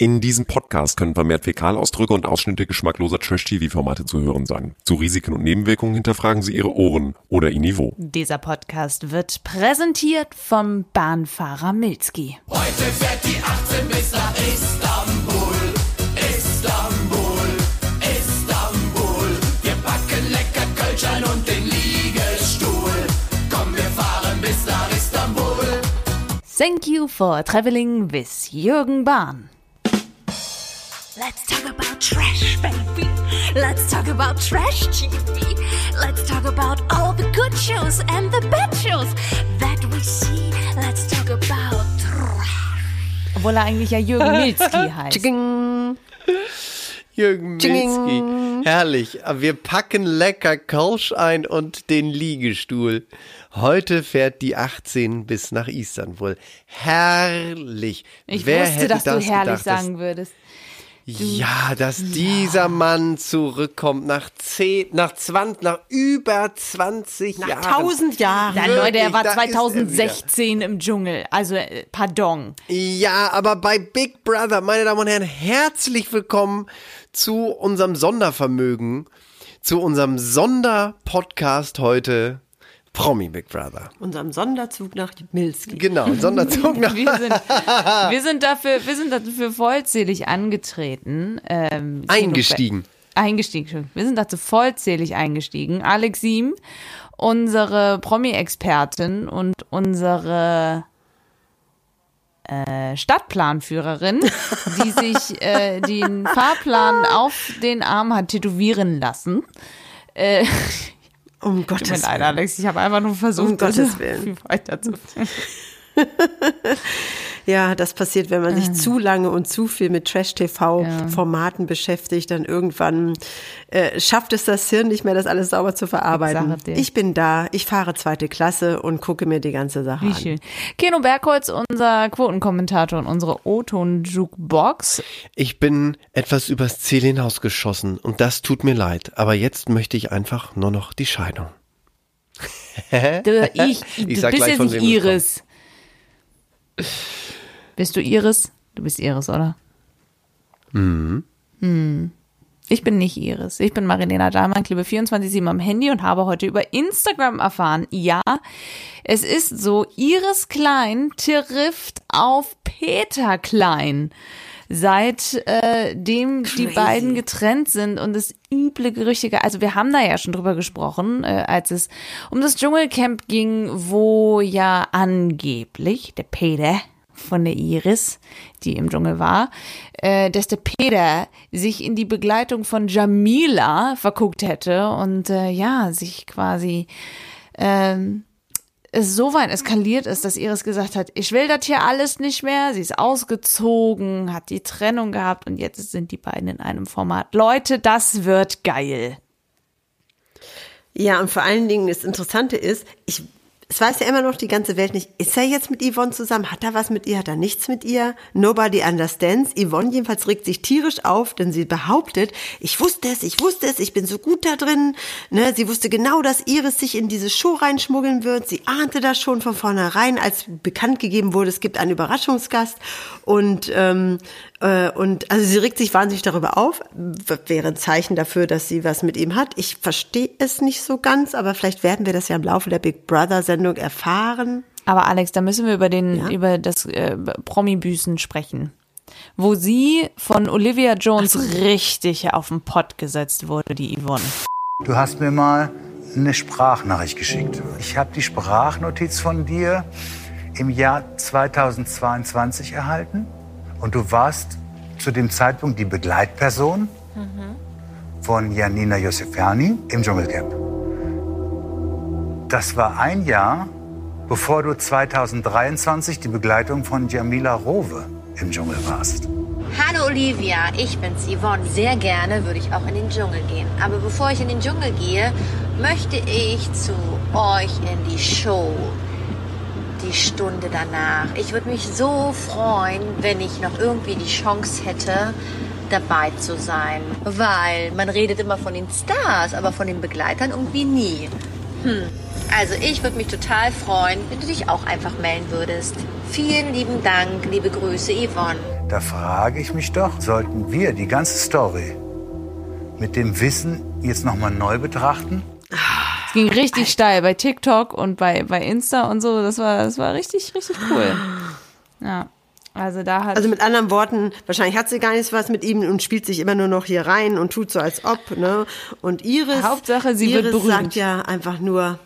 In diesem Podcast können vermehrt Fäkalausdrücke und Ausschnitte geschmackloser Trash-TV-Formate zu hören sein. Zu Risiken und Nebenwirkungen hinterfragen Sie Ihre Ohren oder Ihr Niveau. Dieser Podcast wird präsentiert vom Bahnfahrer Milski. Heute fährt die 18 bis nach Istanbul. Istanbul, Istanbul. Wir packen lecker Kölschein und den Liegestuhl. Komm, wir fahren bis nach Istanbul. Thank you for traveling with Jürgen Bahn. Let's talk about trash, baby. Let's talk about trash TV. Let's talk about all the good shows and the bad shows that we see. Let's talk about trash. Obwohl er eigentlich ja Jürgen Milski heißt. Jürgen Milski. Herrlich. Wir packen lecker Kölsch ein und den Liegestuhl. Heute fährt die 18 bis nach Istanbul. Herrlich. Ich Wer wusste, hätte dass du herrlich gedacht, sagen würdest. Ja, dass dieser Mann zurückkommt nach 10, nach 20, nach über 20 Nach Jahren. tausend Jahren. Ja, Leute, er war da ist er wieder. 2016 im Dschungel. Also, äh, pardon. Ja, aber bei Big Brother, meine Damen und Herren, herzlich willkommen zu unserem Sondervermögen, zu unserem Sonderpodcast heute, Promi Big Brother. Unserem Sonderzug nach Milski. Genau, Sonderzug nach. Wir sind, wir sind, dafür, wir sind dafür vollzählig angetreten. Ähm, Eingestiegen. Eingestiegen, schon. Wir sind dazu vollzählig eingestiegen. Alex Siem, unsere Promi-Expertin und unsere äh, Stadtplanführerin, die sich äh, den Fahrplan auf den Arm hat tätowieren lassen. Äh, Um Tut mir Gottes leid, Willen. Alex, ich habe einfach nur versucht, Um Gottes Willen. weiterzuführen. Ja, das passiert, wenn man Ah. sich zu lange und zu viel mit Trash-TV-Formaten beschäftigt, dann irgendwann äh, schafft es das Hirn nicht mehr, das alles sauber zu Ich verarbeiten. Ich bin da, ich fahre zweite Klasse und gucke mir die ganze Sache Wie an. schön. Keno Bergholz, unser Quotenkommentator und unsere O-Ton-Jukebox. Ich bin etwas übers Ziel hinausgeschossen und das tut mir leid, aber jetzt möchte ich einfach nur noch die Scheidung. Du, ich, Ich du sag bist gleich, jetzt von nicht Iris. Bist du Iris? Du bist Iris, oder? Mhm. Hm. Ich bin nicht Iris. Ich bin Marilena Dahlmann, klebe 24-7 am Handy und habe heute über Instagram erfahren, ja, es ist so, Iris Klein trifft auf Peter Klein. Seit äh, dem die beiden getrennt sind und es üble Gerüchte, ge- also wir haben da ja schon drüber gesprochen, äh, als es um das Dschungelcamp ging, wo ja angeblich der Peter von der Iris, die im Dschungel war, äh, dass der Peter sich in die Begleitung von Jamila verguckt hätte und äh, ja, sich quasi ähm, so weit eskaliert ist, dass Iris gesagt hat, ich will das hier alles nicht mehr. Sie ist ausgezogen, hat die Trennung gehabt und jetzt sind die beiden in einem Format. Leute, das wird geil. Ja, und vor allen Dingen das Interessante ist, ich, es weiß ja immer noch die ganze Welt nicht, ist er jetzt mit Yvonne zusammen? Hat er was mit ihr? Hat er nichts mit ihr? Nobody understands. Yvonne jedenfalls regt sich tierisch auf, denn sie behauptet, ich wusste es, ich wusste es, ich bin so gut da drin. Ne, sie wusste genau, dass Iris sich in diese Show reinschmuggeln wird. Sie ahnte das schon von vornherein, als bekannt gegeben wurde, es gibt einen Überraschungsgast. Und, ähm, äh, und also sie regt sich wahnsinnig darüber auf. Wäre ein Zeichen dafür, dass sie was mit ihm hat. Ich verstehe es nicht so ganz, aber vielleicht werden wir das ja im Laufe der Big Brother Sendung erfahren. Aber Alex, da müssen wir über den, Ja? über das äh, Promi-Büßen sprechen. Wo sie von Olivia Jones richtig auf den Pott gesetzt wurde, die Yvonne. Du hast mir mal eine Sprachnachricht geschickt. Ich habe die Sprachnotiz von dir im Jahr 2022 erhalten und du warst zu dem Zeitpunkt die Begleitperson von Janina Josefiani im Dschungelcamp. Das war ein Jahr, bevor du 2023 die Begleitung von Jamila Rowe im Dschungel warst. Hallo Olivia, ich bin's Yvonne. Sehr gerne würde ich auch in den Dschungel gehen. Aber bevor ich in den Dschungel gehe, möchte ich zu euch in die Show. Die Stunde danach. Ich würde mich so freuen, wenn ich noch irgendwie die Chance hätte, dabei zu sein. Weil man redet immer von den Stars, aber von den Begleitern irgendwie nie. Hm. Also ich würde mich total freuen, wenn du dich auch einfach melden würdest. Vielen lieben Dank, liebe Grüße, Yvonne. Da frage ich mich doch, sollten wir die ganze Story mit dem Wissen jetzt nochmal neu betrachten? Es ging richtig steil bei TikTok und bei, bei Insta und so. Das war, das war richtig, richtig cool. Ja. Also da hat. Also mit anderen Worten, wahrscheinlich hat sie gar nichts was mit ihm und spielt sich immer nur noch hier rein und tut so als ob, ne? Und Iris, Hauptsache, sie wird Iris berühmt. sagt ja einfach nur,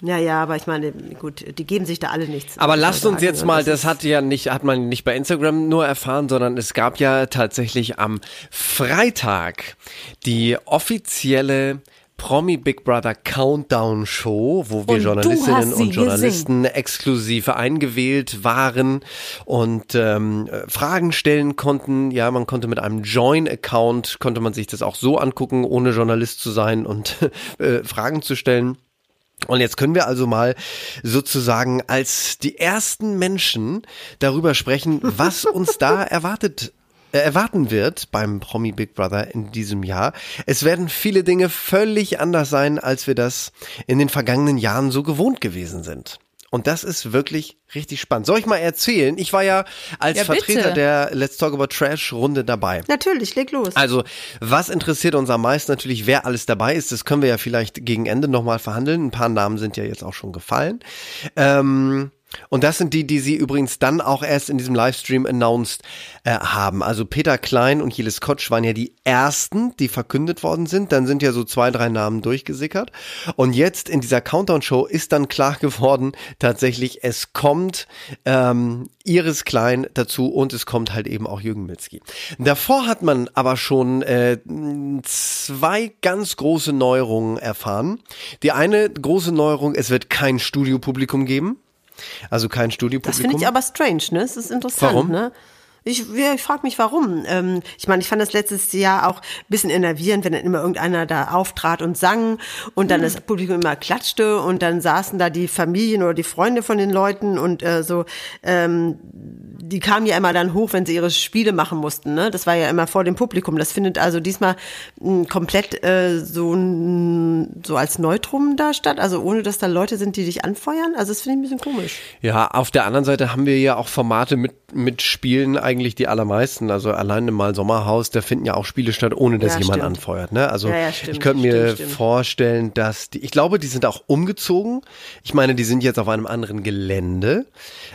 ja, ja, aber ich meine, gut, die geben sich da alle nichts. Aber lasst uns sagen, jetzt und mal, das hat ja nicht, hat man nicht bei Instagram nur erfahren, sondern es gab ja tatsächlich am Freitag die offizielle Promi Big Brother Countdown Show, wo wir Und Journalistinnen und Journalisten exklusiv eingewählt waren und ähm, äh, Fragen stellen konnten. Ja, man konnte mit einem Join-Account, konnte man sich das auch so angucken, ohne Journalist zu sein und äh, Fragen zu stellen. Und jetzt können wir also mal sozusagen als die ersten Menschen darüber sprechen, was uns da erwartet erwarten wird beim Promi Big Brother in diesem Jahr. Es werden viele Dinge völlig anders sein, als wir das in den vergangenen Jahren so gewohnt gewesen sind. Und das ist wirklich richtig spannend. Soll ich mal erzählen? Ich war ja als Ja. Vertreter der Let's Talk About Trash Runde dabei. Natürlich, leg los. Also, was interessiert uns am meisten natürlich, wer alles dabei ist? Das können wir ja vielleicht gegen Ende nochmal verhandeln. Ein paar Namen sind ja jetzt auch schon gefallen. Ähm, und das sind die, die sie übrigens dann auch erst in diesem Livestream announced äh, haben. Also Peter Klein und Jilis Kotsch waren ja die ersten, die verkündet worden sind. Dann sind ja so zwei, drei Namen durchgesickert. Und jetzt in dieser Countdown-Show ist dann klar geworden, tatsächlich, es kommt ähm, Iris Klein dazu und es kommt halt eben auch Jürgen Milzki. Davor hat man aber schon äh, zwei ganz große Neuerungen erfahren. Die eine große Neuerung, es wird kein Studiopublikum geben. Also kein Das Studiopublikum. finde ich aber strange, ne? Es ist interessant, Warum? ne? Ich, ich frage mich, warum. Ähm, ich meine, ich fand das letztes Jahr auch ein bisschen enervierend, wenn dann immer irgendeiner da auftrat und sang und dann das Publikum immer klatschte und dann saßen da die Familien oder die Freunde von den Leuten und äh, so. Ähm, die kamen ja immer dann hoch, wenn sie ihre Spiele machen mussten. Ne? Das war ja immer vor dem Publikum. Das findet also diesmal mh, komplett äh, so, n- so als Neutrum da statt, also ohne dass da Leute sind, die dich anfeuern. Also das finde ich ein bisschen komisch. Ja, auf der anderen Seite haben wir ja auch Formate mit, mit Spielen, eigentlich die allermeisten. Also alleine mal Sommerhaus, da finden ja auch Spiele statt, ohne dass Ja, jemand stimmt. anfeuert. Ne? Also Ja, ja, stimmt, ich könnte mir stimmt, vorstellen, dass die, ich glaube, die sind auch umgezogen. Ich meine, die sind jetzt auf einem anderen Gelände.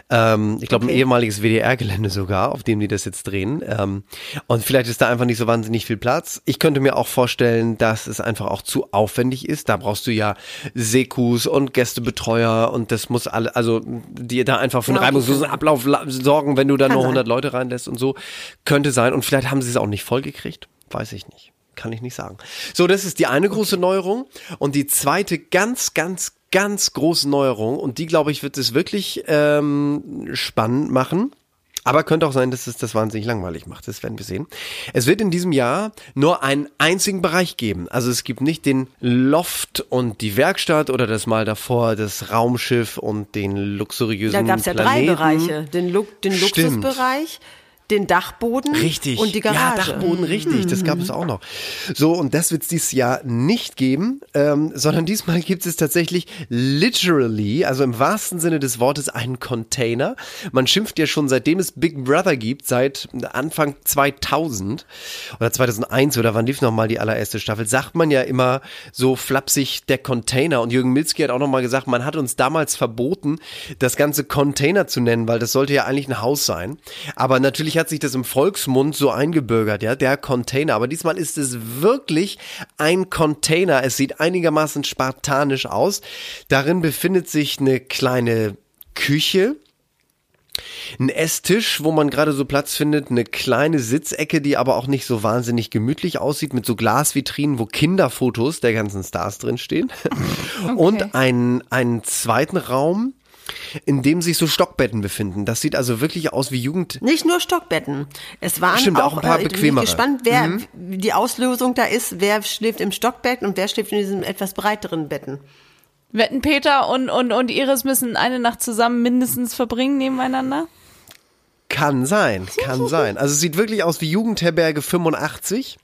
Ähm, ich glaube, ein Okay. ehemaliges WDR-Gelände sogar, auf dem die das jetzt drehen. Ähm, und vielleicht ist da einfach nicht so wahnsinnig viel Platz. Ich könnte mir auch vorstellen, dass es einfach auch zu aufwendig ist. Da brauchst du ja Sekus und Gästebetreuer und das muss alle, also die da einfach für einen okay. reibungslosen Ablauf la- sorgen, wenn du da nur sein. 100 Leute reinlässt und so. Könnte sein. Und vielleicht haben sie es auch nicht vollgekriegt. Weiß ich nicht. Kann ich nicht sagen. So, das ist die eine große Neuerung. Und die zweite ganz, ganz, ganz große Neuerung. Und die, glaube ich, wird es wirklich ähm, spannend machen. Aber könnte auch sein, dass es das wahnsinnig langweilig macht. Das werden wir sehen. Es wird in diesem Jahr nur einen einzigen Bereich geben. Also es gibt nicht den Loft und die Werkstatt oder das mal davor das Raumschiff und den luxuriösen Da gab es ja Planeten. drei Bereiche. Den, Lu den. Luxusbereich, den Dachboden Richtig. und die Garage. Ja, Dachboden, richtig. Das gab es auch noch. So, und das wird es dieses Jahr nicht geben, ähm, sondern diesmal gibt es tatsächlich literally, also im wahrsten Sinne des Wortes, einen Container. Man schimpft ja schon, seitdem es Big Brother gibt, seit Anfang 2000 oder 2001 oder wann lief noch mal die allererste Staffel, sagt man ja immer so flapsig der Container. Und Jürgen Milzki hat auch noch mal gesagt, man hat uns damals verboten, das ganze Container zu nennen, weil das sollte ja eigentlich ein Haus sein. Aber natürlich hat sich das im Volksmund so eingebürgert, ja, der Container. Aber diesmal ist es wirklich ein Container. Es sieht einigermaßen spartanisch aus. Darin befindet sich eine kleine Küche, ein Esstisch, wo man gerade so Platz findet, eine kleine Sitzecke, die aber auch nicht so wahnsinnig gemütlich aussieht, mit so Glasvitrinen, wo Kinderfotos der ganzen Stars drinstehen. Und einen, einen zweiten Raum, in dem sich so Stockbetten befinden. Das sieht also wirklich aus wie Jugend. Nicht nur Stockbetten. Es waren Stimmt, auch auch, ein paar äh, bequemere. Ich bin gespannt, wer wie die Auslösung da ist, wer schläft im Stockbett und wer schläft in diesen etwas breiteren Betten. Wetten Peter und, und, und Iris müssen eine Nacht zusammen mindestens verbringen nebeneinander? Kann sein, kann sein. Also es sieht wirklich aus wie Jugendherberge 85.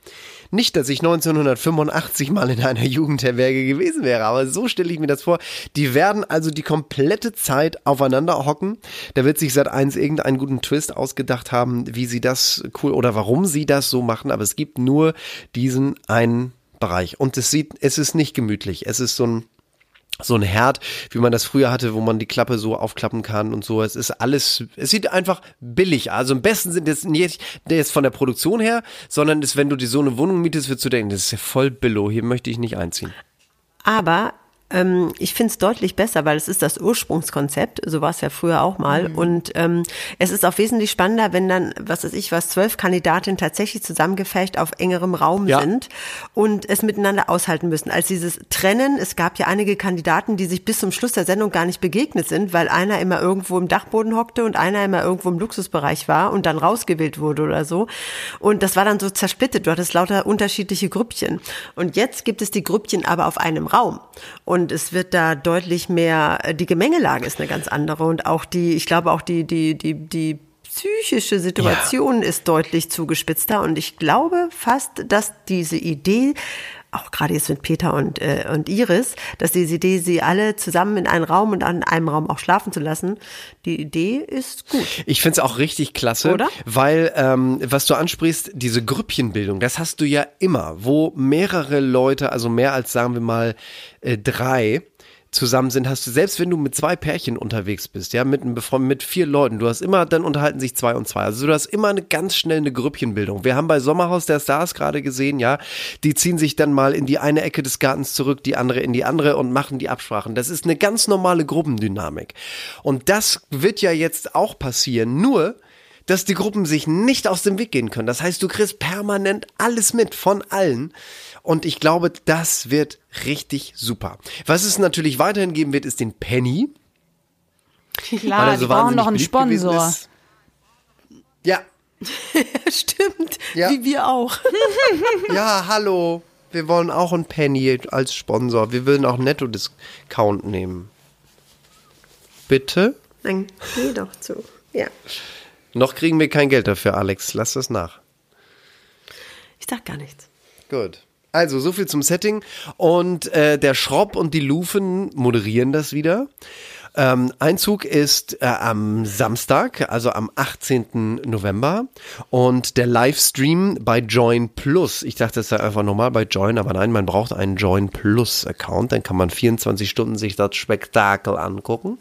Nicht, dass ich 1985 mal in einer Jugendherberge gewesen wäre, aber so stelle ich mir das vor. Die werden also die komplette Zeit aufeinander hocken. Da wird sich seit eins irgendeinen guten Twist ausgedacht haben, wie sie das cool oder warum sie das so machen, aber es gibt nur diesen einen Bereich und es sieht, es ist nicht gemütlich. Es ist so ein so ein Herd, wie man das früher hatte, wo man die Klappe so aufklappen kann und so. Es ist alles, es sieht einfach billig. Also im besten sind jetzt nicht jetzt von der Produktion her, sondern ist, wenn du dir so eine Wohnung mietest, wirst du denken, das ist ja voll Billo, hier möchte ich nicht einziehen. Aber ähm, ich finde es deutlich besser, weil es ist das Ursprungskonzept, so war es ja früher auch mal. Und ähm, es ist auch wesentlich spannender, wenn dann, was weiß ich, was zwölf Kandidatinnen tatsächlich zusammengefecht auf engerem Raum Ja. sind und es miteinander aushalten müssen. Als dieses Trennen, es gab ja einige Kandidaten, die sich bis zum Schluss der Sendung gar nicht begegnet sind, weil einer immer irgendwo im Dachboden hockte und einer immer irgendwo im Luxusbereich war und dann rausgewählt wurde oder so. Und das war dann so zersplittet. Du hattest lauter unterschiedliche Grüppchen. Und jetzt gibt es die Grüppchen aber auf einem Raum. Und es wird da deutlich mehr, die Gemengelage ist eine ganz andere. Und auch die, ich glaube auch die, die, die, die psychische Situation ist deutlich zugespitzter. Und ich glaube fast, dass diese Idee, auch gerade jetzt mit Peter und, äh, und Iris, dass diese Idee, sie alle zusammen in einen Raum und an einem Raum auch schlafen zu lassen, die Idee ist gut. Ich find's auch richtig klasse, Oder? weil ähm, was du ansprichst, diese Grüppchenbildung, das hast du ja immer, wo mehrere Leute, also mehr als sagen wir mal äh, drei zusammen sind, hast du selbst wenn du mit zwei Pärchen unterwegs bist, ja, mit mit vier Leuten, du hast immer dann unterhalten sich zwei und zwei. Also du hast immer eine ganz schnell eine Grüppchenbildung. Wir haben bei Sommerhaus der Stars gerade gesehen, ja, die ziehen sich dann mal in die eine Ecke des Gartens zurück, die andere in die andere und machen die Absprachen. Das ist eine ganz normale Gruppendynamik. Und das wird ja jetzt auch passieren, nur dass die Gruppen sich nicht aus dem Weg gehen können. Das heißt, du kriegst permanent alles mit von allen. Und ich glaube, das wird richtig super. Was es natürlich weiterhin geben wird, ist den Penny. Klar, weil er die so brauchen noch einen Sponsor. Ja, Stimmt, Ja. wie wir auch. ja, hallo. Wir wollen auch einen Penny als Sponsor. Wir würden auch Netto-Discount nehmen. Bitte? Dann geh doch zu. Ja. Noch kriegen wir kein Geld dafür, Alex. Lass das nach. Ich sag gar nichts. Gut. Also, so viel zum Setting. Und äh, der Schropp und die Lufen moderieren das wieder. Ähm, Einzug ist äh, am Samstag, also am 18. November. Und der Livestream bei Join Plus. Ich dachte, das sei einfach normal bei Join, aber nein, man braucht einen Join Plus Account. Dann kann man 24 Stunden sich das Spektakel angucken.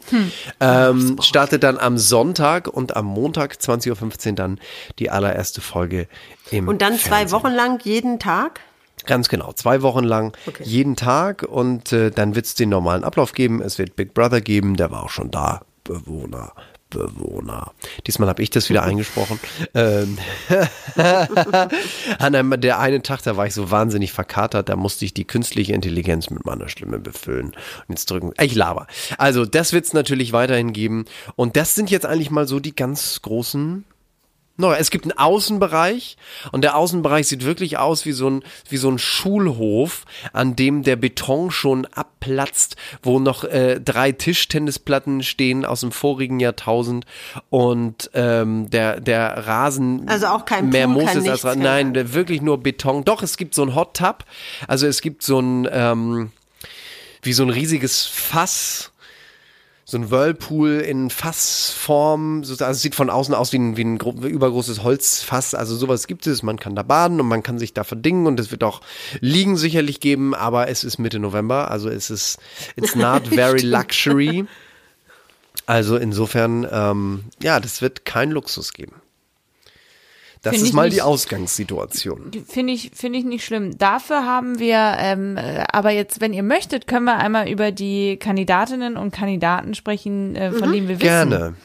Ähm, startet dann am Sonntag und am Montag 20.15 Uhr dann die allererste Folge im Und dann zwei Fernsehen. Wochen lang jeden Tag? Ganz genau, zwei Wochen lang, Okay. jeden Tag und äh, dann wird es den normalen Ablauf geben. Es wird Big Brother geben, der war auch schon da. Bewohner, Bewohner. Diesmal habe ich das wieder eingesprochen. Ähm, An einem, der einen Tag, da war ich so wahnsinnig verkatert, da musste ich die künstliche Intelligenz mit meiner Stimme befüllen. Und jetzt drücken. Ich laber. Also, das wird es natürlich weiterhin geben. Und das sind jetzt eigentlich mal so die ganz großen No, es gibt einen Außenbereich und der Außenbereich sieht wirklich aus wie so ein, wie so ein Schulhof, an dem der Beton schon abplatzt, wo noch äh, drei Tischtennisplatten stehen aus dem vorigen Jahrtausend und ähm, der, der Rasen Also auch kein mehr Pool, Moos ist als nichts, Ra- kein- Nein, wirklich nur Beton. Doch, es gibt so ein Hot Tub, also es gibt so ein ähm, wie so ein riesiges Fass so ein Whirlpool in Fassform, so- also es sieht von außen aus wie ein, wie ein gro- übergroßes Holzfass, also sowas gibt es, man kann da baden und man kann sich da verdingen und es wird auch Liegen sicherlich geben, aber es ist Mitte November, also es ist, it's not very luxury. Also insofern, ähm, ja, das wird kein Luxus geben. Das Find ist mal nicht- die Ausgangssituation. Finde ich, finde ich nicht schlimm. Dafür haben wir, ähm, äh, aber jetzt, wenn ihr möchtet, können wir einmal über die Kandidatinnen und Kandidaten sprechen, äh, von denen wir wissen, Gerne.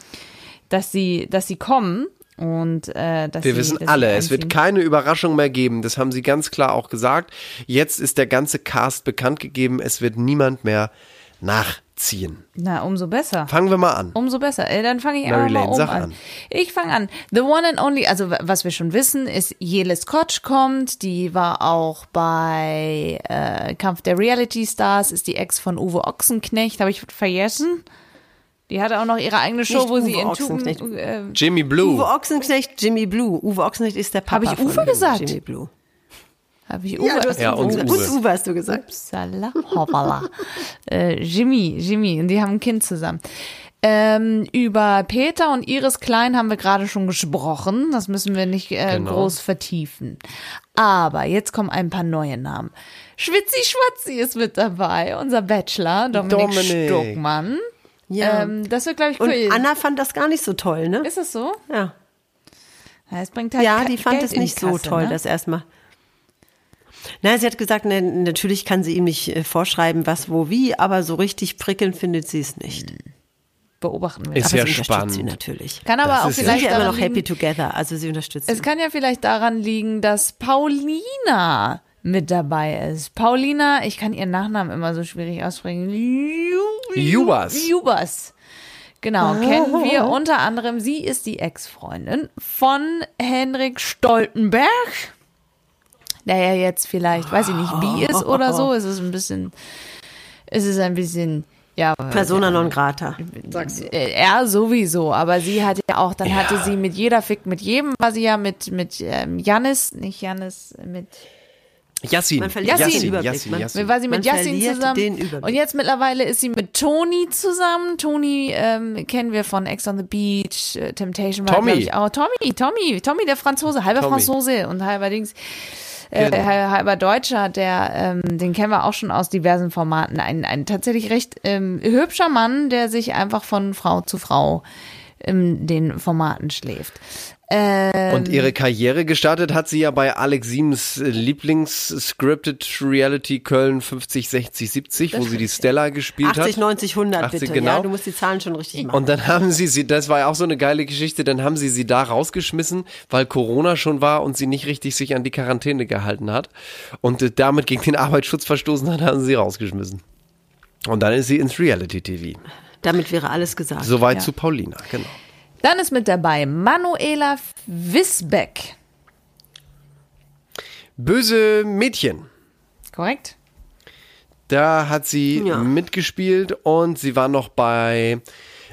dass sie, dass sie kommen und äh, dass Wir sie, wissen dass alle, es wird keine Überraschung mehr geben. Das haben sie ganz klar auch gesagt. Jetzt ist der ganze Cast bekannt gegeben. Es wird niemand mehr nachziehen. Na, umso besser. Fangen wir mal an. Umso besser. Äh, dann fange ich Mary einfach mal Lane, um sag an. an. Ich fange an. The one and only, also was wir schon wissen, ist Jelis Kotsch kommt. Die war auch bei äh, Kampf der Reality Stars, ist die Ex von Uwe Ochsenknecht. Habe ich vergessen? Die hatte auch noch ihre eigene Show, Nicht wo sie Uwe in Ochsenknecht. Tuben, äh, Jimmy Blue. Uwe Ochsenknecht, Jimmy Blue. Uwe Ochsenknecht ist der Papa Hab ich von Uwe gesagt? Jimmy Blue. Habe ich Uwe? Ja, du hast Ja, Uwe und gesagt. Uwe. Und Uwe hast du gesagt. Upsala, hoppala. äh, Jimmy, Jimmy, und die haben ein Kind zusammen. Ähm, über Peter und Iris Klein haben wir gerade schon gesprochen. Das müssen wir nicht äh, Genau. groß vertiefen. Aber jetzt kommen ein paar neue Namen. Schwitzi Schwatzi ist mit dabei, unser Bachelor, Dominik, Dominik. Stuckmann. Ja. Ähm, das wird, glaube ich, Und cool. Anna fand das gar nicht so toll, ne? ist das so? Ja. Ja, es bringt halt Ja, die fand Geld es nicht die so Kasse, toll, ne? das erstmal. Na, sie hat gesagt, ne, natürlich kann sie ihm nicht äh, vorschreiben, was, wo, wie, aber so richtig prickelnd findet sie es nicht. beobachten wir. Ist aber ja sie unterstützt spannend. sie natürlich. Kann aber Das auch vielleicht ja immer daran noch happy liegen, together, also sie unterstützt Es ihn. kann ja vielleicht daran liegen, dass Paulina mit dabei ist. Paulina, ich kann ihren Nachnamen immer so schwierig aussprechen. Ju- Jubas. Jubas. Genau, kennen wir unter anderem. Sie ist die Ex-Freundin von Henrik Stoltenberg. Der ja jetzt vielleicht, weiß ich nicht, bi ist oder so. Es ist ein bisschen, es ist ein bisschen, ja. Persona non grata. Äh, Er sowieso, aber sie hat ja auch, dann hatte sie mit jeder fickt mit jedem, war sie ja mit mit ähm, Janis, nicht Janis, mit Yassin. Man verliert Yassin. den Überblick. Yassin, Man- Yassin. war sie mit Man Yassin verliert zusammen den Überblick. und jetzt mittlerweile ist sie mit Toni zusammen. Toni ähm, kennen wir von Ex on the Beach, äh, Temptation war Tommy. glaube ich auch. Tommy, Tommy, Tommy der Franzose, halber Tommy. Franzose und halber Dings. Äh, Genau. halber halber Deutscher, der, ähm, den kennen wir auch schon aus diversen Formaten. Ein, ein tatsächlich recht ähm, hübscher Mann, der sich einfach von Frau zu Frau in den Formaten schläft. Ähm, Und ihre Karriere gestartet hat sie ja bei Alex Siems Lieblings-Scripted Reality Köln 50, 60, 70, wo sie die Stella gespielt 80, hat. 90, 100 80, bitte. genau. Ja, du musst die Zahlen schon richtig machen. Und dann haben sie sie, das war ja auch so eine geile Geschichte, dann haben sie sie da rausgeschmissen, weil Corona schon war und sie nicht richtig sich an die Quarantäne gehalten hat und äh, damit gegen den Arbeitsschutz verstoßen hat, haben sie sie rausgeschmissen. Und dann ist sie ins Reality TV. Damit wäre alles gesagt. Soweit Ja. zu Paulina, genau. Dann ist mit dabei Manuela Wisbeck. Böse Mädchen. Korrekt? Da hat sie Ja. mitgespielt und sie war noch bei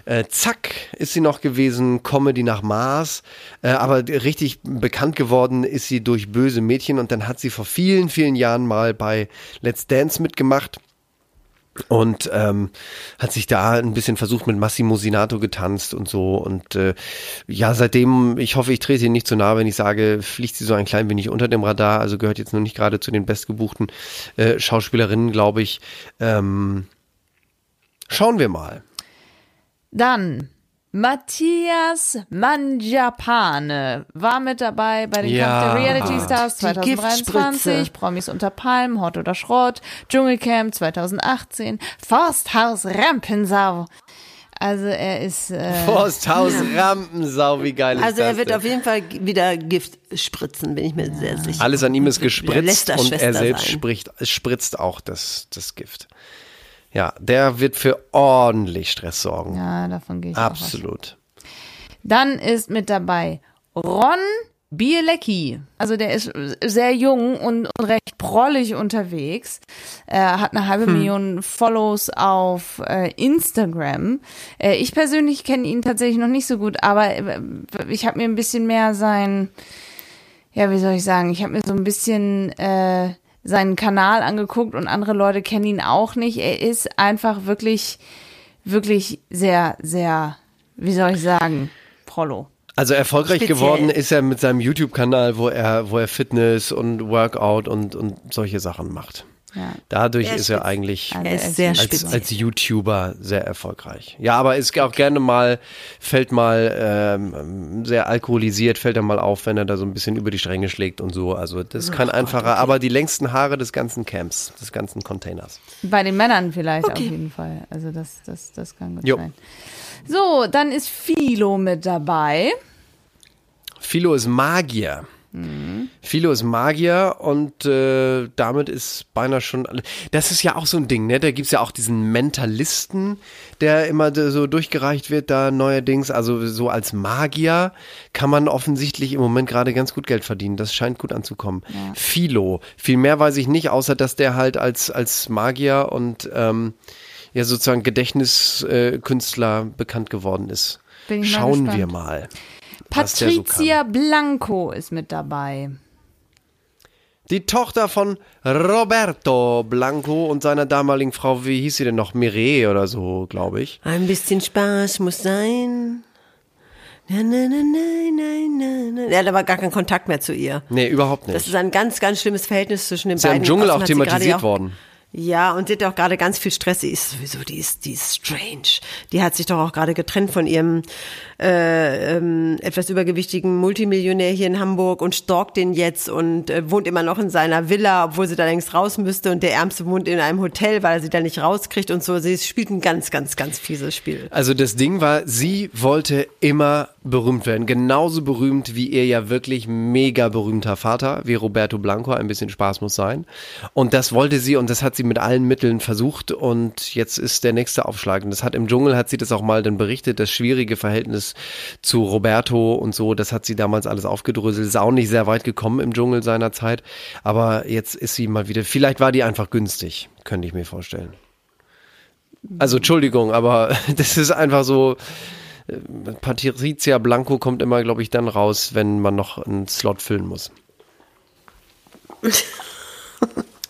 äh, Zack ist sie noch gewesen, Comedy nach Mars, äh, aber richtig bekannt geworden ist sie durch Böse Mädchen und dann hat sie vor vielen, vielen Jahren mal bei Let's Dance mitgemacht und ähm, hat sich da ein bisschen versucht mit Massimo Sinato getanzt und so. Und äh, ja seitdem ich hoffe ich trete ihr nicht zu nahe wenn ich sage fliegt sie so ein klein wenig unter dem Radar also gehört jetzt noch nicht gerade zu den bestgebuchten äh, Schauspielerinnen glaube ich. Ähm, schauen wir mal. Dann Matthias Mangiapane war mit dabei bei den Ja. Kampf der Reality Stars Die 2023, Giftspritze. Promis unter Palmen, Hot oder Schrott, Dschungelcamp 2018, Forsthaus Rampensau. Also er ist äh, Forsthaus Rampensau wie geil ist Also das er wird denn? auf jeden Fall wieder Gift spritzen, bin ich mir sehr sicher. alles an ihm ist gespritzt und er selbst spricht, spritzt auch das, das Gift. Ja, der wird für ordentlich Stress sorgen. ja, davon gehe ich auch. Absolut. Dann ist mit dabei Ron Bielecki. Also der ist sehr jung und, und recht prollig unterwegs. Er hat eine halbe Million Follows auf äh, Instagram. Äh, ich persönlich kenne ihn tatsächlich noch nicht so gut, aber äh, ich habe mir ein bisschen mehr sein, ja, wie soll ich sagen, ich habe mir so ein bisschen äh, seinen Kanal angeguckt und andere Leute kennen ihn auch nicht. Er ist einfach wirklich, wirklich sehr, sehr, wie soll ich sagen, Prollo. Also erfolgreich Speziell. geworden ist er mit seinem YouTube-Kanal, wo er, wo er Fitness und Workout und, und solche Sachen macht. Ja. Dadurch Er ist ist er eigentlich Also Er ist sehr als- als, YouTuber sehr erfolgreich. Ja, aber ist auch gerne mal, fällt mal ähm, sehr alkoholisiert, fällt er mal auf, wenn er da so ein bisschen über die Stränge schlägt und so. Also das ist kein einfacher, aber die längsten Haare des ganzen Camps, des ganzen Containers. Bei den Männern vielleicht auf jeden Fall. Also das, das, das kann gut Jo. sein. So, dann ist Philo mit dabei. Philo ist Magier. Philo ist Magier und äh, damit ist beinahe schon. Das ist ja auch so ein Ding, ne? Da gibt's ja auch diesen Mentalisten, der immer so durchgereicht wird, da neuerdings. Also so als Magier kann man offensichtlich im Moment gerade ganz gut Geld verdienen. Das scheint gut anzukommen. Philo. Viel mehr weiß ich nicht, außer dass der halt als, als Magier und ähm, ja sozusagen Gedächtniskünstler Künstler bekannt geworden ist. Schauen wir mal. Der so Patricia Blanco ist mit dabei. Die Tochter von Roberto Blanco und seiner damaligen Frau, wie hieß sie denn noch? Mireille oder so, glaube ich. Ein bisschen Spaß muss sein. Na, na, na, na, na, na. Er hat aber gar keinen Kontakt mehr zu ihr. Nee, überhaupt Das nicht. ist ein ganz, ganz schlimmes Verhältnis zwischen den Ist ja beiden. im Dschungel auch sie thematisiert auch- worden. Ja, und sie hat auch gerade ganz viel Stress. Sie ist sowieso, die ist, die ist strange. Die hat sich doch auch gerade getrennt von ihrem äh, ähm, etwas übergewichtigen Multimillionär hier in Hamburg und stalkt den jetzt und äh, wohnt immer noch in seiner Villa, obwohl sie da längst raus müsste. Und der Ärmste wohnt in einem Hotel, weil er sie da nicht rauskriegt und so. Sie spielt ein ganz, ganz, ganz fieses Spiel. Also das Ding war, sie wollte immer berühmt werden. Genauso berühmt wie ihr ja wirklich mega berühmter Vater, wie Roberto Blanco. Ein bisschen Spaß muss sein. Und das wollte sie und das hat sie mit allen Mitteln versucht. Und jetzt ist der nächste Aufschlag. Und das hat im Dschungel, hat sie das auch mal dann berichtet, das schwierige Verhältnis zu Roberto und so. Das hat sie damals alles aufgedröselt. Ist auch nicht sehr weit gekommen im Dschungel seiner Zeit. Aber jetzt ist sie mal wieder, vielleicht war die einfach günstig, könnte ich mir vorstellen. Also Entschuldigung, aber das ist einfach so. Äh, Patricia Blanco kommt immer, glaube ich, dann raus, wenn man noch einen Slot füllen muss.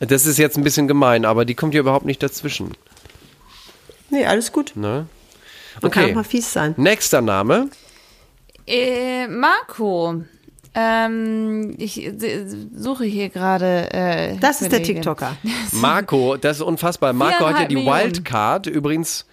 Das ist jetzt ein bisschen gemein, aber die kommt ja überhaupt nicht dazwischen. Nee, alles gut. Ne? Man kann auch Okay. mal fies sein. Nächster Name. Äh, Marco. Ähm, ich äh, suche hier gerade. Äh, Das ist der. TikToker. Marco, das ist unfassbar. Marco hat ja die Millionen. Wildcard übrigens.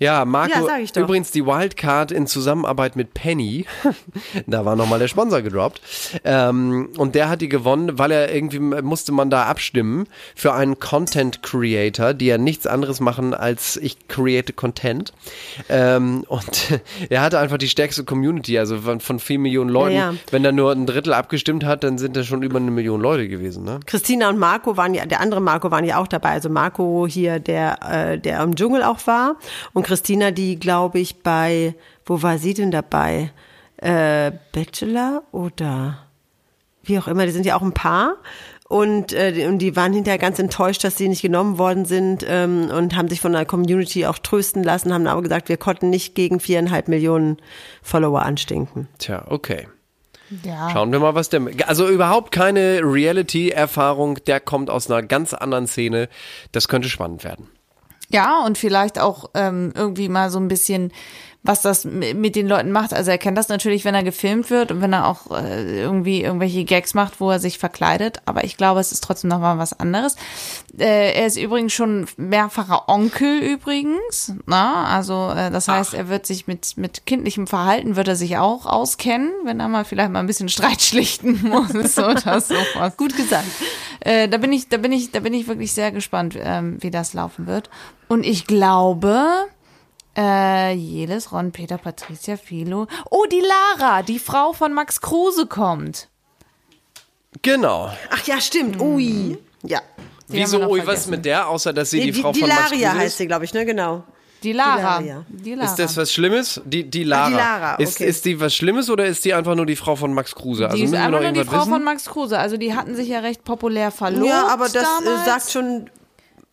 Ja, Marco, Ja, übrigens die Wildcard in Zusammenarbeit mit Penny. da war nochmal der Sponsor gedroppt. Ähm, und der hat die gewonnen, weil er irgendwie musste man da abstimmen für einen Content Creator, die ja nichts anderes machen als ich create Content. Ähm, und er hatte einfach die stärkste Community, also von, von vier Millionen Leuten. Ja, ja. Wenn da nur ein Drittel abgestimmt hat, dann sind das schon über eine Million Leute gewesen, ne? Christina und Marco waren ja, der andere Marco waren ja auch dabei. Also Marco hier, der, äh, der im Dschungel auch war. Und Christina, die, glaube ich, bei, wo war sie denn dabei? Äh, Bachelor oder wie auch immer, die sind ja auch ein Paar. Und, äh, die- und die waren hinterher ganz enttäuscht, dass sie nicht genommen worden sind ähm, und haben sich von der Community auch trösten lassen, haben aber gesagt, wir konnten nicht gegen viereinhalb Millionen Follower anstinken. Tja, okay. Ja. Schauen wir mal, was der. Also überhaupt keine Reality-Erfahrung, der kommt aus einer ganz anderen Szene. Das könnte spannend werden. Ja, und vielleicht auch ähm, irgendwie mal so ein bisschen, was das mit den Leuten macht. Also er kennt das natürlich, wenn er gefilmt wird und wenn er auch äh, irgendwie irgendwelche Gags macht, wo er sich verkleidet. Aber ich glaube, es ist trotzdem noch mal was anderes. Äh, er ist übrigens schon mehrfacher Onkel übrigens. Na? Also äh, das heißt, er wird sich mit mit kindlichem Verhalten wird er sich auch auskennen, wenn er mal vielleicht mal ein bisschen Streit schlichten muss oder sowas. Gut gesagt. Äh, da bin ich, da bin ich, da bin ich wirklich sehr gespannt, ähm, wie das laufen wird. Und ich glaube, äh, Jeles, Ron, Peter, Patricia, Philo. Oh, die Lara, die Frau von Max Kruse kommt. Genau. Ach ja, stimmt. Ui. Ja. Die Wieso, ui, was vergessen. mit der, außer dass sie Nee, die, die, Frau die von Max Laria Kruse heißt ist? sie, glaube ich, ne? Genau. Die Lara. Die Lara. Die Lara. Ist das was Schlimmes? Die, die Lara. Ah, die Lara, ist, okay. ist die was Schlimmes oder ist die einfach nur die Frau von Max Kruse? Also die ist einfach nur die Frau wissen? von Max Kruse. Also die hatten sich ja recht populär verlobt. Ja, aber das äh, damals. sagt schon,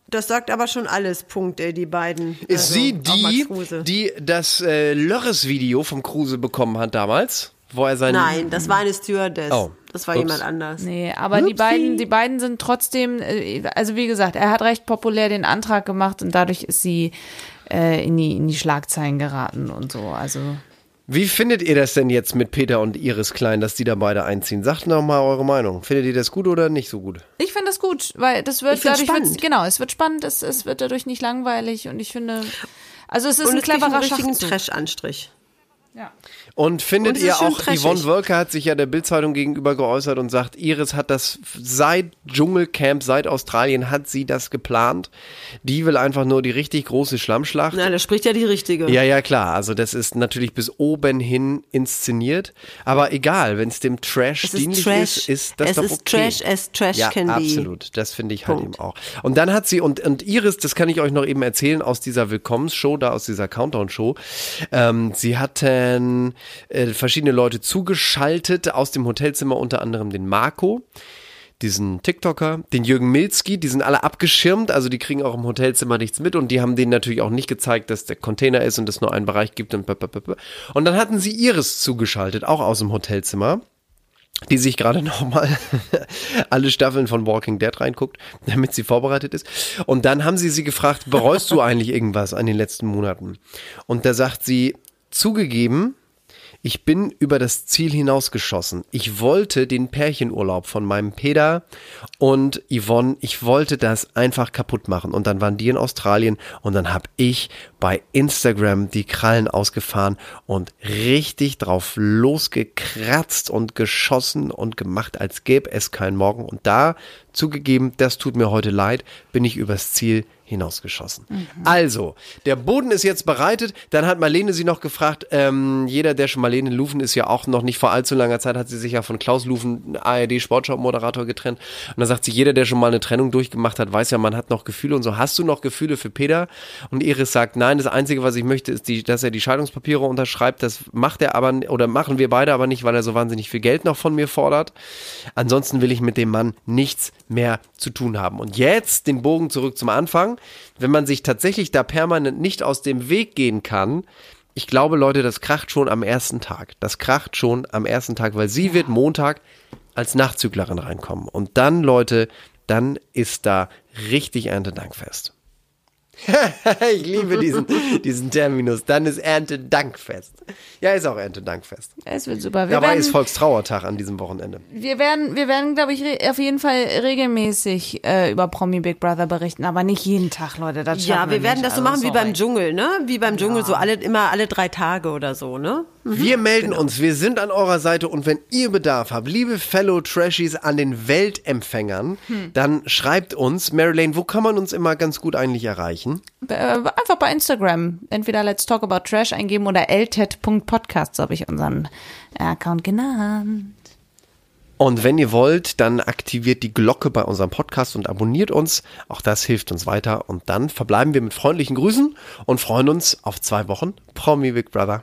das sagt aber schon alles, Punkt, ey, die beiden. Ist Also, sie die, die das äh, Lörres-Video vom Kruse bekommen hat damals? Wo er sein Nein, das war eine Stewardess. Oh. Das war Ups. jemand anders. Nee, aber die beiden, die beiden sind trotzdem, äh, also wie gesagt, er hat recht populär den Antrag gemacht und dadurch ist sie äh, in, die, in die Schlagzeilen geraten und so. Also Wie findet ihr das denn jetzt mit Peter und Iris Klein, dass die da beide einziehen? Sagt noch mal eure Meinung. Findet ihr das gut oder nicht so gut? Ich finde das gut, weil das wird dadurch spannend. genau, es wird spannend, es, es wird dadurch nicht langweilig und ich finde, also es ist Und ein es cleverer Schachzug. Trash-Anstrich. Ja. Und findet Und es ihr ist auch, trashig. Yvonne Wölker hat sich ja der Bildzeitung gegenüber geäußert und sagt, Iris hat das seit Dschungelcamp, seit Australien hat sie das geplant. Die will einfach nur die richtig große Schlammschlacht. Na, da spricht ja die Richtige. Ja, ja, klar. Also das ist natürlich bis oben hin inszeniert. Aber egal, wenn es dem Trash Es ist dienlich Trash. ist, ist das Es doch ist okay. Trash as Trash ja, can be. absolut. Das finde ich halt eben auch. Und dann hat sie, und, und Iris, das kann ich euch noch eben erzählen aus dieser Willkommensshow, da aus dieser Countdown-Show. Ähm, sie hatten äh, verschiedene Leute zugeschaltet aus dem Hotelzimmer, unter anderem den Marco diesen TikToker, den Jürgen Milzki, die sind alle abgeschirmt, also die kriegen auch im Hotelzimmer nichts mit und die haben denen natürlich auch nicht gezeigt, dass der Container ist und es nur einen Bereich gibt und und dann hatten sie Iris zugeschaltet, auch aus dem Hotelzimmer. die sich gerade nochmal alle Staffeln von Walking Dead reinguckt, damit sie vorbereitet ist. Und dann haben sie sie gefragt, bereust du eigentlich irgendwas an den letzten Monaten? Und da sagt sie, zugegeben, ich bin über das Ziel hinausgeschossen. Ich wollte den Pärchenurlaub von meinem Peter und Yvonne, ich wollte das einfach kaputt machen. Und dann waren die in Australien und dann habe ich bei Instagram die Krallen ausgefahren und richtig drauf losgekratzt und geschossen und gemacht, als gäbe es keinen Morgen. Und da zugegeben, das tut mir heute leid, bin ich übers Ziel hinausgeschossen. Also, der Boden ist jetzt bereitet. Dann hat Marlene sie noch gefragt, ähm, jeder, der schon Marlene Lufen ist ja auch noch nicht vor allzu langer Zeit, hat sie sich ja von Klaus Lufen, ARD-Sportschau-Moderator, getrennt. Und dann sagt sie, jeder, der schon mal eine Trennung durchgemacht hat, weiß ja, man hat noch Gefühle und so. Hast du noch Gefühle für Peter? Und Iris sagt, nein, das Einzige, was ich möchte, ist, die, dass er die Scheidungspapiere unterschreibt. Das macht er aber, oder machen wir beide aber nicht, weil er so wahnsinnig viel Geld noch von mir fordert. Ansonsten will ich mit dem Mann nichts mehr zu tun haben. Und jetzt den Bogen zurück zum Anfang. Wenn man sich tatsächlich da permanent nicht aus dem Weg gehen kann, ich glaube, Leute, das kracht schon am ersten Tag. Das kracht schon am ersten Tag, weil sie wird Montag als Nachzüglerin reinkommen. Und dann, Leute, dann ist da richtig Erntedankfest. ich liebe diesen, diesen Terminus. Dann ist Erntedankfest. Ja, ist auch Erntedankfest. Es wird super. Wir Dabei werden, ist Volkstrauertag an diesem Wochenende. wir werden, wir werden, glaube ich, auf jeden Fall regelmäßig äh, über Promi Big Brother berichten, aber nicht jeden Tag, Leute. Das Ja, schaffen wir werden nicht. das so Also, machen wie sorry. beim Dschungel, ne? Wie beim Dschungel, so alle, immer alle drei Tage oder so, ne? Wir melden uns, wir sind an eurer Seite und wenn ihr Bedarf habt, liebe Fellow Trashies an den Weltempfängern, dann schreibt uns, Marilyn, wo kann man uns immer ganz gut eigentlich erreichen? Äh, einfach bei Instagram. Entweder Let's Talk About Trash eingeben oder ltet.podcast, so habe ich unseren Account genannt. Und wenn ihr wollt, dann aktiviert die Glocke bei unserem Podcast und abonniert uns. Auch das hilft uns weiter. Und dann verbleiben wir mit freundlichen Grüßen und freuen uns auf zwei Wochen Promi Big Brother.